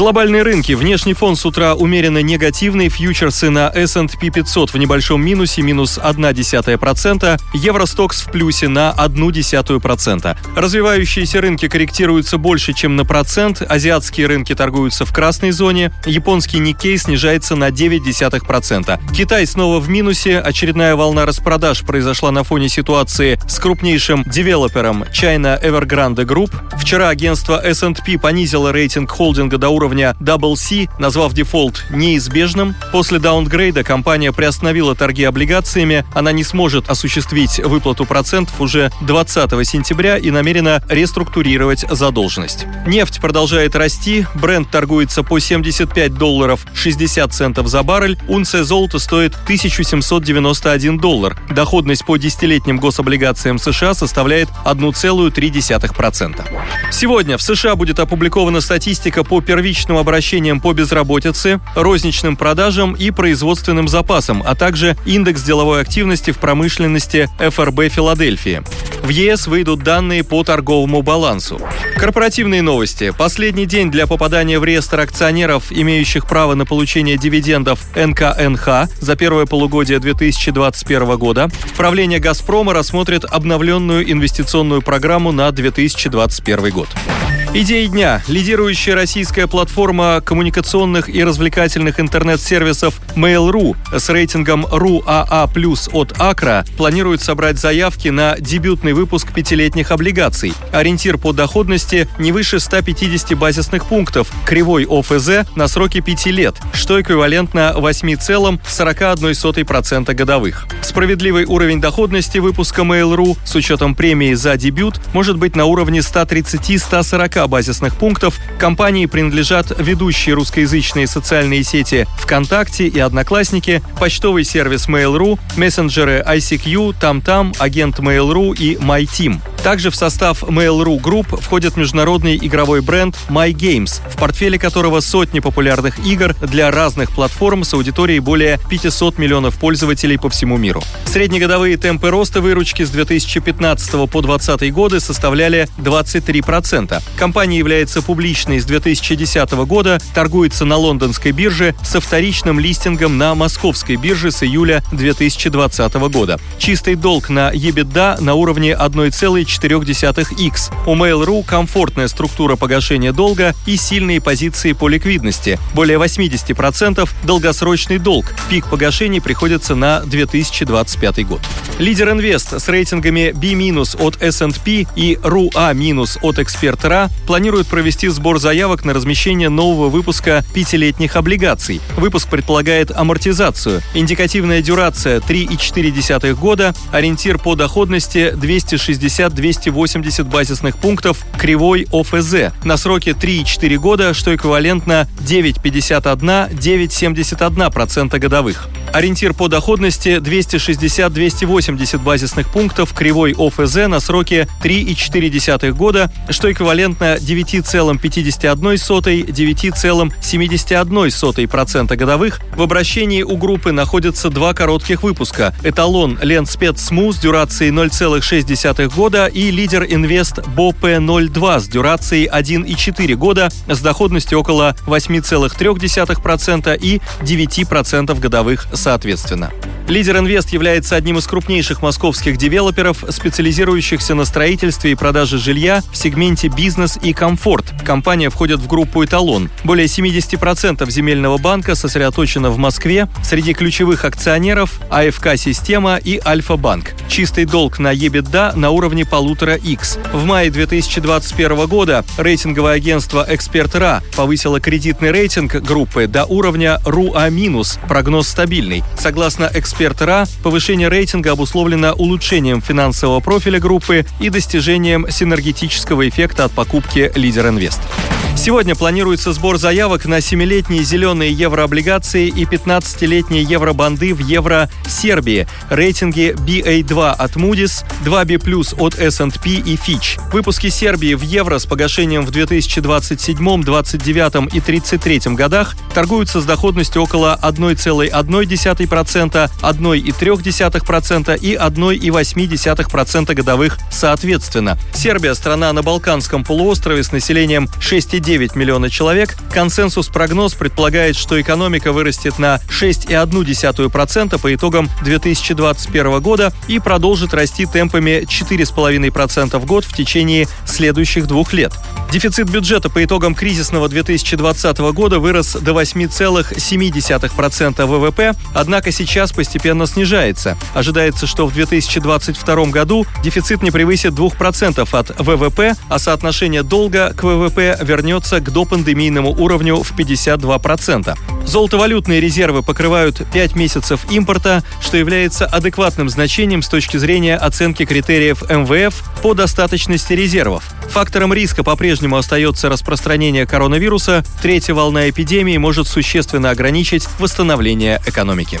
Глобальные рынки. Внешний фон с утра умеренно негативный. Фьючерсы на S&P 500 в небольшом минусе, минус 0,1%. Euro Stoxx в плюсе на 0,1%. Развивающиеся рынки корректируются больше, чем на процент. Азиатские рынки торгуются в красной зоне. Японский Никей снижается на 0,9%. Китай снова в минусе. Очередная волна распродаж произошла на фоне ситуации с крупнейшим девелопером China Evergrande Group. Вчера агентство S&P понизило рейтинг холдинга до уровня уровня Double C, назвав дефолт неизбежным. После даунгрейда компания приостановила торги облигациями. Она не сможет осуществить выплату процентов уже 20 сентября и намерена реструктурировать задолженность. Нефть продолжает расти. Бренд торгуется по 75 долларов 60 центов за баррель. Унция золота стоит 1791 доллар. Доходность по десятилетним гособлигациям США составляет 1,3%. Сегодня в США будет опубликована статистика по первичным первичным обращением по безработице, розничным продажам и производственным запасам, а также индекс деловой активности в промышленности ФРБ Филадельфии. В ЕС выйдут данные по торговому балансу. Корпоративные новости. Последний день для попадания в реестр акционеров, имеющих право на получение дивидендов НКНХ за первое полугодие 2021 года. Правление «Газпрома» рассмотрит обновленную инвестиционную программу на 2021 год. Идеи дня. Лидирующая российская платформа коммуникационных и развлекательных интернет-сервисов Mail.ru с рейтингом РУАА+, от Акра планирует собрать заявки на дебютный выпуск пятилетних облигаций. Ориентир по доходности не выше 150 базисных пунктов, кривой ОФЗ на сроки 5 лет, что эквивалентно 8,41% годовых. Справедливый уровень доходности выпуска Mail.ru с учетом премии за дебют может быть на уровне 130-140 базисных пунктов. Компании принадлежат ведущие русскоязычные социальные сети ВКонтакте и Одноклассники, почтовый сервис Mail.ru, мессенджеры ICQ, TamTam, агент Mail.ru и MyTeam. Также в состав Mail.ru Group входит международный игровой бренд MyGames, в портфеле которого сотни популярных игр для разных платформ с аудиторией более 500 миллионов пользователей по всему миру. Среднегодовые темпы роста выручки с 2015 по 2020 годы составляли 23%. Компания является публичной с 2010 года, торгуется на лондонской бирже со вторичным листингом на московской бирже с июля 2020 года. Чистый долг на EBITDA на уровне 1,4 0,4x. У Mail.ru комфортная структура погашения долга и сильные позиции по ликвидности. Более 80% долгосрочный долг. Пик погашений приходится на 2025 год. Лидер Инвест с рейтингами B- от S&P и RUA- от Экспертера планирует провести сбор заявок на размещение нового выпуска пятилетних облигаций. Выпуск предполагает амортизацию. Индикативная дюрация 3,4 года, ориентир по доходности 260 280 базисных пунктов кривой ОФЗ на сроке 3,4 года, что эквивалентно 9,51-9,71% годовых. Ориентир по доходности 260-280 базисных пунктов кривой ОФЗ на сроке 3,4 года, что эквивалентно 9,51-9,71% годовых. В обращении у группы находятся два коротких выпуска. Эталон Лент Спец Сму с дюрацией 0,6 года и лидер Инвест БОП-02 с дюрацией 1,4 года с доходностью около 8,3% и 9% годовых соответственно. Лидер Инвест является одним из крупнейших московских девелоперов, специализирующихся на строительстве и продаже жилья в сегменте бизнес и комфорт. Компания входит в группу «Эталон». Более 70% земельного банка сосредоточено в Москве. Среди ключевых акционеров – АФК-система и Альфа-банк. Чистый долг на EBITDA на уровне полутора X. В мае 2021 года рейтинговое агентство «Эксперт РА» повысило кредитный рейтинг группы до уровня РУА-, прогноз стабильный. Согласно «Эксперт эксперт РА, повышение рейтинга обусловлено улучшением финансового профиля группы и достижением синергетического эффекта от покупки «Лидер Инвест». Сегодня планируется сбор заявок на 7-летние зеленые еврооблигации и 15-летние евробанды в евро Сербии. Рейтинги BA2 от Moody's, 2B+, от S&P и Fitch. Выпуски Сербии в евро с погашением в 2027, 29 и 33 годах торгуются с доходностью около 1,1%, 1,3% и 1,8% годовых соответственно. Сербия – страна на Балканском полуострове с населением 6,9 9 миллиона человек, консенсус-прогноз предполагает, что экономика вырастет на 6,1% по итогам 2021 года и продолжит расти темпами 4,5% в год в течение следующих двух лет. Дефицит бюджета по итогам кризисного 2020 года вырос до 8,7% ВВП, однако сейчас постепенно снижается. Ожидается, что в 2022 году дефицит не превысит 2% от ВВП, а соотношение долга к ВВП вернется вернется к допандемийному уровню в 52%. Золотовалютные резервы покрывают 5 месяцев импорта, что является адекватным значением с точки зрения оценки критериев МВФ по достаточности резервов. Фактором риска по-прежнему остается распространение коронавируса. Третья волна эпидемии может существенно ограничить восстановление экономики.